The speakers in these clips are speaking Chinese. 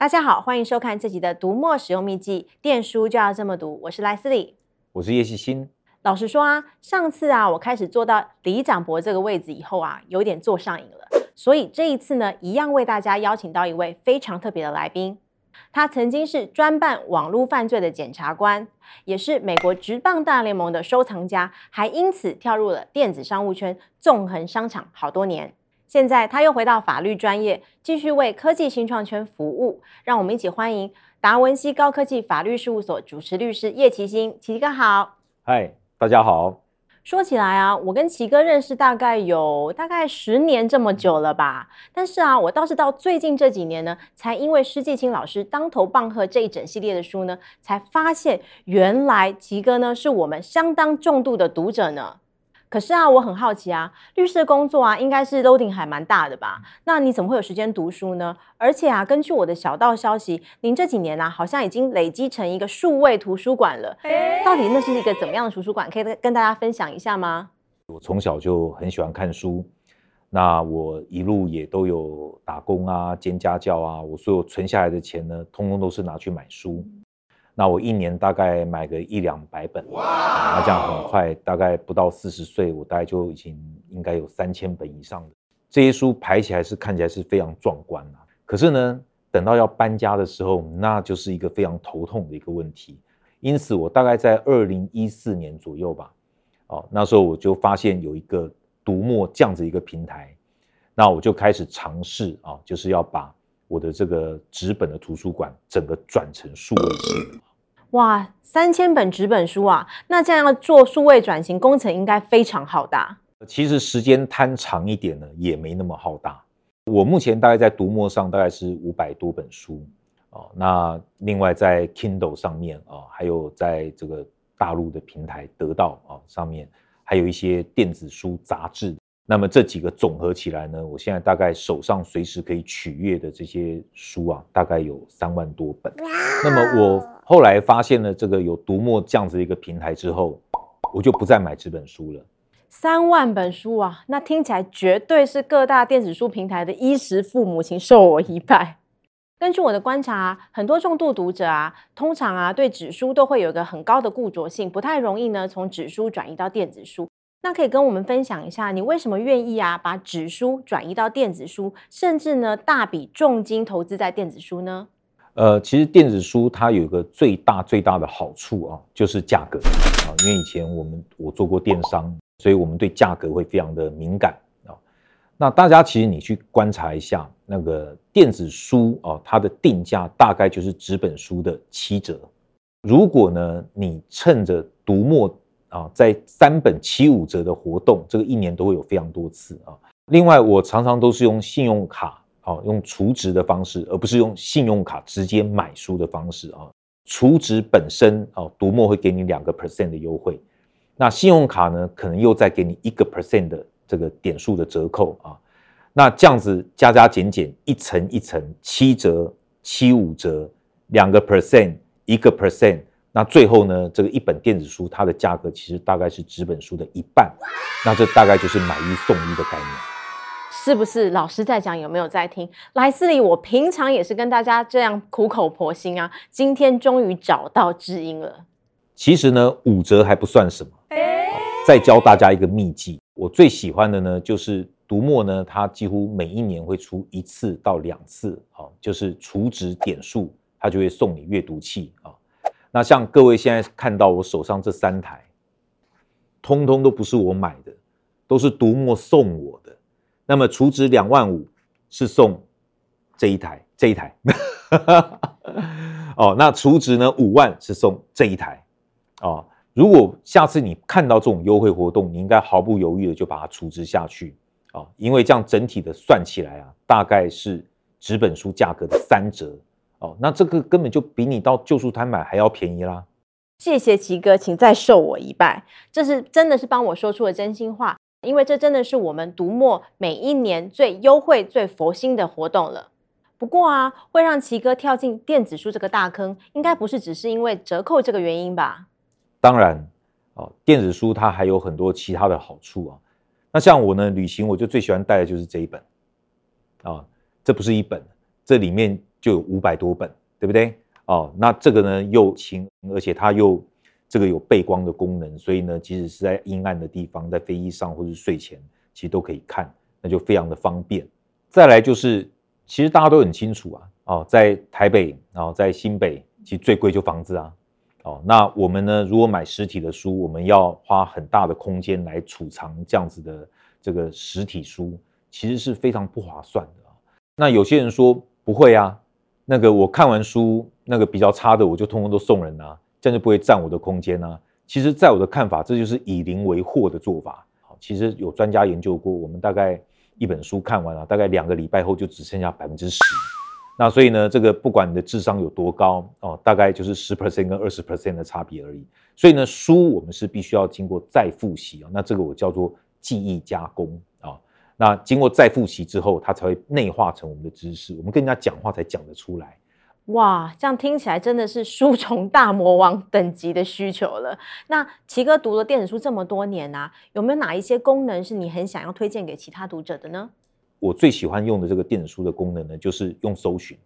大家好，欢迎收看这集的读墨使用秘籍，电书就要这么读。我是莱斯利，我是叶希欣。老实说啊，上次啊，我开始坐到李长博这个位置以后啊，有点坐上瘾了。所以这一次呢，一样为大家邀请到一位非常特别的来宾。他曾经是专办网络犯罪的检察官，也是美国职棒大联盟的收藏家，还因此跳入了电子商务圈，纵横商场好多年。现在他又回到法律专业，继续为科技新创圈服务。让我们一起欢迎达文西高科技法律事务所主持律师叶奇新，奇哥好。嗨，大家好。说起来啊，我跟奇哥认识大概有大概十年这么久了吧。但是啊，我倒是到最近这几年呢，才因为施季青老师当头棒喝这一整系列的书呢，才发现原来奇哥呢是我们相当重度的读者呢。可是啊，我很好奇啊，律师的工作啊，应该是 loading 还蛮大的吧？那你怎么会有时间读书呢？而且啊，根据我的小道消息，您这几年啊，好像已经累积成一个数位图书馆了。到底那是一个怎么样的图书馆？可以跟大家分享一下吗？我从小就很喜欢看书，那我一路也都有打工啊，兼家教啊，我所有存下来的钱呢，通通都是拿去买书。那我一年大概买个一两百本，那这样很快，大概不到四十岁，我大概就已经应该有三千本以上的这些书排起来是看起来是非常壮观啊。可是呢，等到要搬家的时候，那就是一个非常头痛的一个问题。因此，我大概在二零一四年左右吧，哦，那时候我就发现有一个读墨这样子一个平台，那我就开始尝试啊，就是要把我的这个纸本的图书馆整个转成数位式。哇，三千本纸本书啊！那这样要做数位转型工程，应该非常浩大。其实时间摊长一点呢，也没那么浩大。我目前大概在读墨上大概是五百多本书哦。那另外在 Kindle 上面啊，还有在这个大陆的平台得到啊上面，还有一些电子书杂志。那么这几个总合起来呢，我现在大概手上随时可以取阅的这些书啊，大概有三万多本。那么我。后来发现了这个有读墨这样子一个平台之后，我就不再买纸本书了。三万本书啊，那听起来绝对是各大电子书平台的衣食父母，请受我一拜。根据我的观察，很多重度读者啊，通常啊对纸书都会有一个很高的固着性，不太容易呢从纸书转移到电子书。那可以跟我们分享一下，你为什么愿意啊把纸书转移到电子书，甚至呢大笔重金投资在电子书呢？呃，其实电子书它有一个最大最大的好处啊，就是价格啊。因为以前我们我做过电商，所以我们对价格会非常的敏感啊。那大家其实你去观察一下，那个电子书啊，它的定价大概就是纸本书的七折。如果呢，你趁着读墨啊，在三本七五折的活动，这个一年都会有非常多次啊。另外，我常常都是用信用卡。啊，用储值的方式，而不是用信用卡直接买书的方式啊。储值本身啊，读墨会给你两个 percent 的优惠，那信用卡呢，可能又再给你一个 percent 的这个点数的折扣啊。那这样子加加减减，一层一层，七折、七五折，两个 percent，一个 percent，那最后呢，这个一本电子书它的价格其实大概是纸本书的一半，那这大概就是买一送一的概念。是不是老师在讲？有没有在听？莱斯利，我平常也是跟大家这样苦口婆心啊。今天终于找到知音了。其实呢，五折还不算什么。再教大家一个秘技，我最喜欢的呢，就是读墨呢，它几乎每一年会出一次到两次啊，就是储值点数，它就会送你阅读器啊。那像各位现在看到我手上这三台，通通都不是我买的，都是独墨送我的。那么储值两万五是送这一台，这一台，哦，那储值呢五万是送这一台，哦，如果下次你看到这种优惠活动，你应该毫不犹豫的就把它储值下去，哦，因为这样整体的算起来啊，大概是纸本书价格的三折，哦，那这个根本就比你到旧书摊买还要便宜啦。谢谢奇哥，请再受我一拜，这是真的是帮我说出了真心话。因为这真的是我们读墨每一年最优惠、最佛心的活动了。不过啊，会让奇哥跳进电子书这个大坑，应该不是只是因为折扣这个原因吧？当然，哦，电子书它还有很多其他的好处啊。那像我呢，旅行我就最喜欢带的就是这一本啊。这不是一本，这里面就有五百多本，对不对？哦，那这个呢又轻，而且它又这个有背光的功能，所以呢，即使是在阴暗的地方，在飞机上或是睡前，其实都可以看，那就非常的方便。再来就是，其实大家都很清楚啊，哦，在台北，然后在新北，其实最贵就房子啊。哦，那我们呢，如果买实体的书，我们要花很大的空间来储藏这样子的这个实体书，其实是非常不划算的。那有些人说不会啊，那个我看完书，那个比较差的，我就通通都送人啊，这样就不会占我的空间啊。其实，在我的看法，这就是以邻为壑的做法。好，其实有专家研究过，我们大概一本书看完了，大概两个礼拜后就只剩下百分之十。那所以呢，这个不管你的智商有多高哦，大概就是十 percent 跟二十 percent 的差别而已。所以呢，书我们是必须要经过再复习啊。那这个我叫做记忆加工。那经过再复习之后，它才会内化成我们的知识。我们跟人家讲话才讲得出来。哇，这样听起来真的是书虫大魔王等级的需求了。那奇哥读了电子书这么多年啊，有没有哪一些功能是你很想要推荐给其他读者的呢？我最喜欢用的这个电子书的功能呢，就是用搜寻，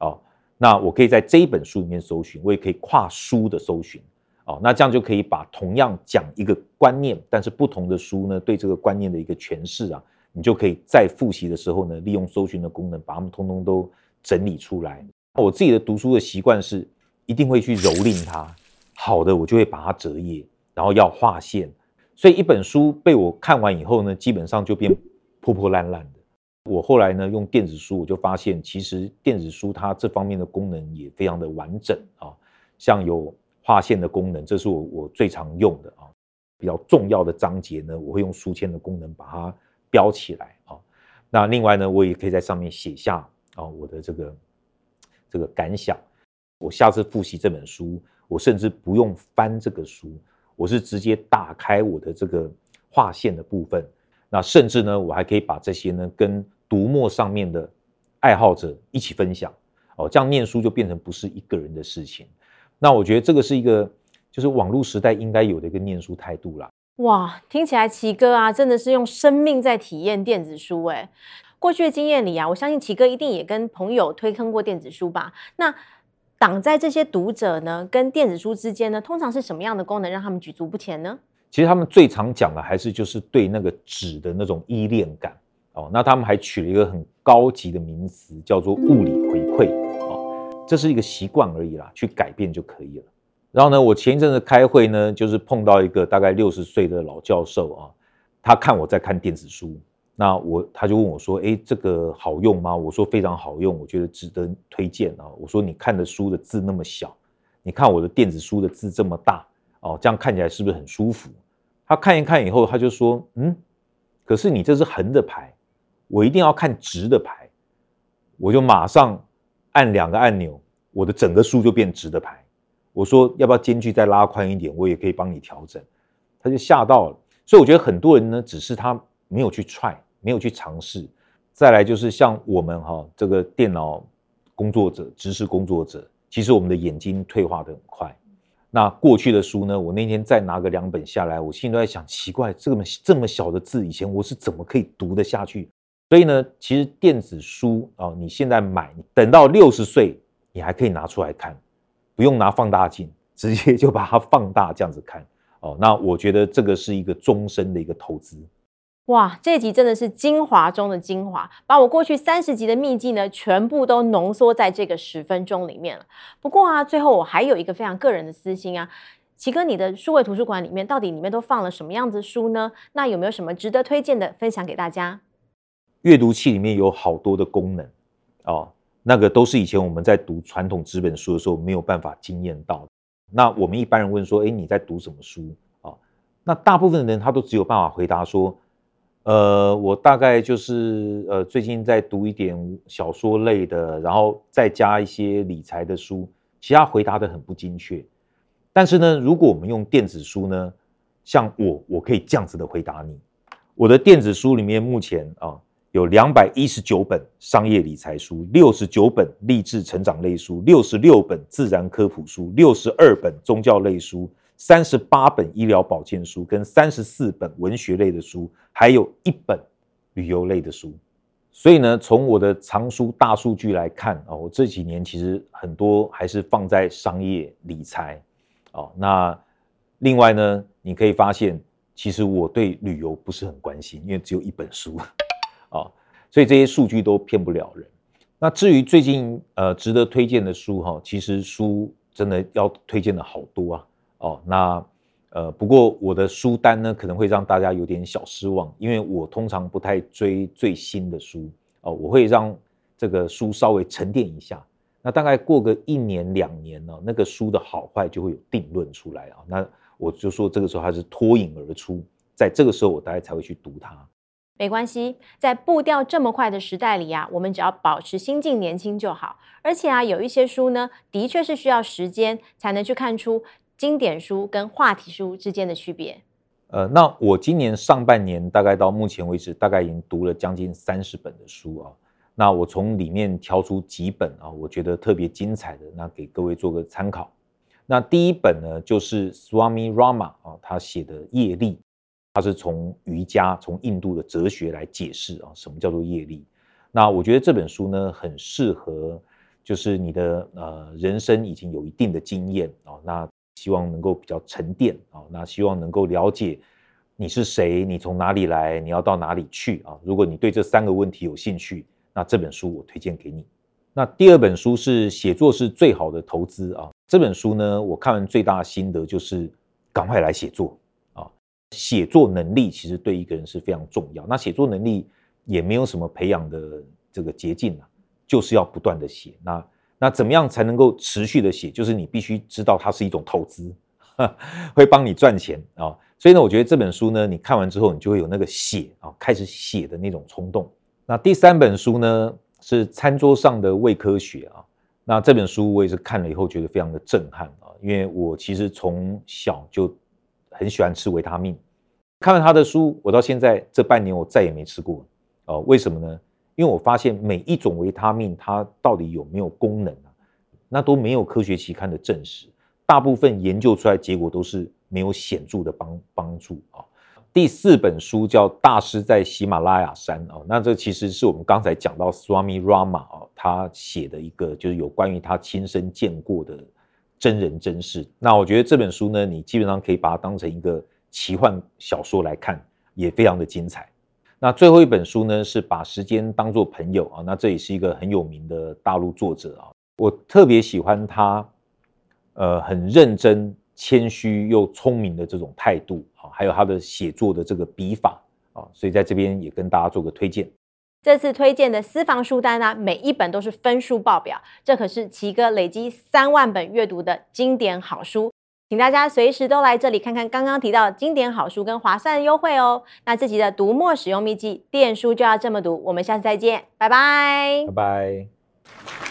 哦，那我可以在这一本书里面搜寻，我也可以跨书的搜寻，哦，那这样就可以把同样讲一个观念，但是不同的书呢，对这个观念的一个诠释啊，你就可以在复习的时候呢，利用搜寻的功能，把它们通通都整理出来。我自己的读书的习惯是，一定会去蹂躏它，好的我就会把它折页，然后要划线，所以一本书被我看完以后呢，基本上就变破破烂烂的。我后来呢，用电子书，我就发现其实电子书它这方面的功能也非常的完整啊，像有划线的功能，这是我我最常用的啊。比较重要的章节呢，我会用书签的功能把它标起来啊。那另外呢，我也可以在上面写下啊我的这个这个感想。我下次复习这本书，我甚至不用翻这个书，我是直接打开我的这个划线的部分。那甚至呢，我还可以把这些呢跟读墨上面的爱好者一起分享哦，这样念书就变成不是一个人的事情。那我觉得这个是一个就是网络时代应该有的一个念书态度啦。哇，听起来奇哥啊，真的是用生命在体验电子书诶。过去的经验里啊，我相信奇哥一定也跟朋友推坑过电子书吧？那挡在这些读者呢跟电子书之间呢，通常是什么样的功能让他们举足不前呢？其实他们最常讲的还是就是对那个纸的那种依恋感哦，那他们还取了一个很高级的名词，叫做物理回馈哦，这是一个习惯而已啦，去改变就可以了。然后呢，我前一阵子开会呢，就是碰到一个大概六十岁的老教授啊，他看我在看电子书，那我他就问我说：“哎，这个好用吗？”我说：“非常好用，我觉得值得推荐啊。”我说：“你看的书的字那么小，你看我的电子书的字这么大。”哦，这样看起来是不是很舒服？他看一看以后，他就说：“嗯，可是你这是横的排，我一定要看直的排。”我就马上按两个按钮，我的整个书就变直的排。我说：“要不要间距再拉宽一点？我也可以帮你调整。”他就吓到了。所以我觉得很多人呢，只是他没有去 try，没有去尝试。再来就是像我们哈，这个电脑工作者、知识工作者，其实我们的眼睛退化的很快。那过去的书呢？我那天再拿个两本下来，我心里都在想，奇怪，这么这么小的字，以前我是怎么可以读得下去？所以呢，其实电子书啊，你现在买，等到六十岁，你还可以拿出来看，不用拿放大镜，直接就把它放大这样子看哦。那我觉得这个是一个终身的一个投资。哇，这集真的是精华中的精华，把我过去三十集的秘技呢，全部都浓缩在这个十分钟里面了。不过啊，最后我还有一个非常个人的私心啊，奇哥，你的数位图书馆里面到底里面都放了什么样子的书呢？那有没有什么值得推荐的分享给大家？阅读器里面有好多的功能哦，那个都是以前我们在读传统纸本书的时候没有办法经验到。那我们一般人问说，哎，你在读什么书啊？那大部分的人他都只有办法回答说。呃，我大概就是呃，最近在读一点小说类的，然后再加一些理财的书，其他回答得很不精确。但是呢，如果我们用电子书呢，像我，我可以这样子的回答你。我的电子书里面目前啊，有两百一十九本商业理财书，六十九本励志成长类书，六十六本自然科普书，六十二本宗教类书。三十八本医疗保健书，跟三十四本文学类的书，还有一本旅游类的书，所以呢，从我的藏书大数据来看啊，我这几年其实很多还是放在商业理财哦。那另外呢，你可以发现，其实我对旅游不是很关心，因为只有一本书啊，所以这些数据都骗不了人。那至于最近呃值得推荐的书哈，其实书真的要推荐的好多啊哦。那呃不过我的书单呢，可能会让大家有点小失望，因为我通常不太追最新的书哦，我会让这个书稍微沉淀一下。那大概过个一年两年呢，那个书的好坏就会有定论出来啊。那我就说这个时候它是脱颖而出，在这个时候我大概才会去读它。没关系，在步调这么快的时代里啊，我们只要保持心境年轻就好。而且啊，有一些书呢，的确是需要时间才能去看出经典书跟话题书之间的区别。呃，那我今年上半年大概到目前为止，大概已经读了将近三十本的书啊。那我从里面挑出几本啊，我觉得特别精彩的，那给各位做个参考。那第一本呢，就是 Swami Rama 啊，他写的《业力》。他是从瑜伽、从印度的哲学来解释啊，什么叫做业力？那我觉得这本书呢，很适合，就是你的呃人生已经有一定的经验啊，那希望能够比较沉淀啊，那希望能够了解你是谁，你从哪里来，你要到哪里去啊？如果你对这三个问题有兴趣，那这本书我推荐给你。那第二本书是写作是最好的投资啊，这本书呢，我看完最大的心得就是赶快来写作。写作能力其实对一个人是非常重要。那写作能力也没有什么培养的这个捷径啊，就是要不断的写。那那怎么样才能够持续的写？就是你必须知道它是一种投资，会帮你赚钱啊。所以呢，我觉得这本书呢，你看完之后，你就会有那个写啊，开始写的那种冲动。那第三本书呢，是餐桌上的胃科学啊。那这本书我也是看了以后觉得非常的震撼啊，因为我其实从小就。很喜欢吃维他命，看了他的书，我到现在这半年我再也没吃过哦。为什么呢？因为我发现每一种维他命它到底有没有功能啊，那都没有科学期刊的证实。大部分研究出来结果都是没有显著的帮帮助啊。第四本书叫《大师在喜马拉雅山》哦，那这其实是我们刚才讲到 Swami Rama，他写的一个就是有关于他亲身见过的。真人真事，那我觉得这本书呢，你基本上可以把它当成一个奇幻小说来看，也非常的精彩。那最后一本书呢，是把时间当作朋友啊，那这也是一个很有名的大陆作者啊，我特别喜欢他，呃，很认真、谦虚又聪明的这种态度啊，还有他的写作的这个笔法啊，所以在这边也跟大家做个推荐。这次推荐的私房书单呢、每一本都是分数爆表，这可是奇哥累积三万本阅读的经典好书，请大家随时都来这里看看刚刚提到的经典好书跟划算优惠哦。那这集的读墨使用秘籍，电书就要这么读，我们下次再见，拜拜，拜拜。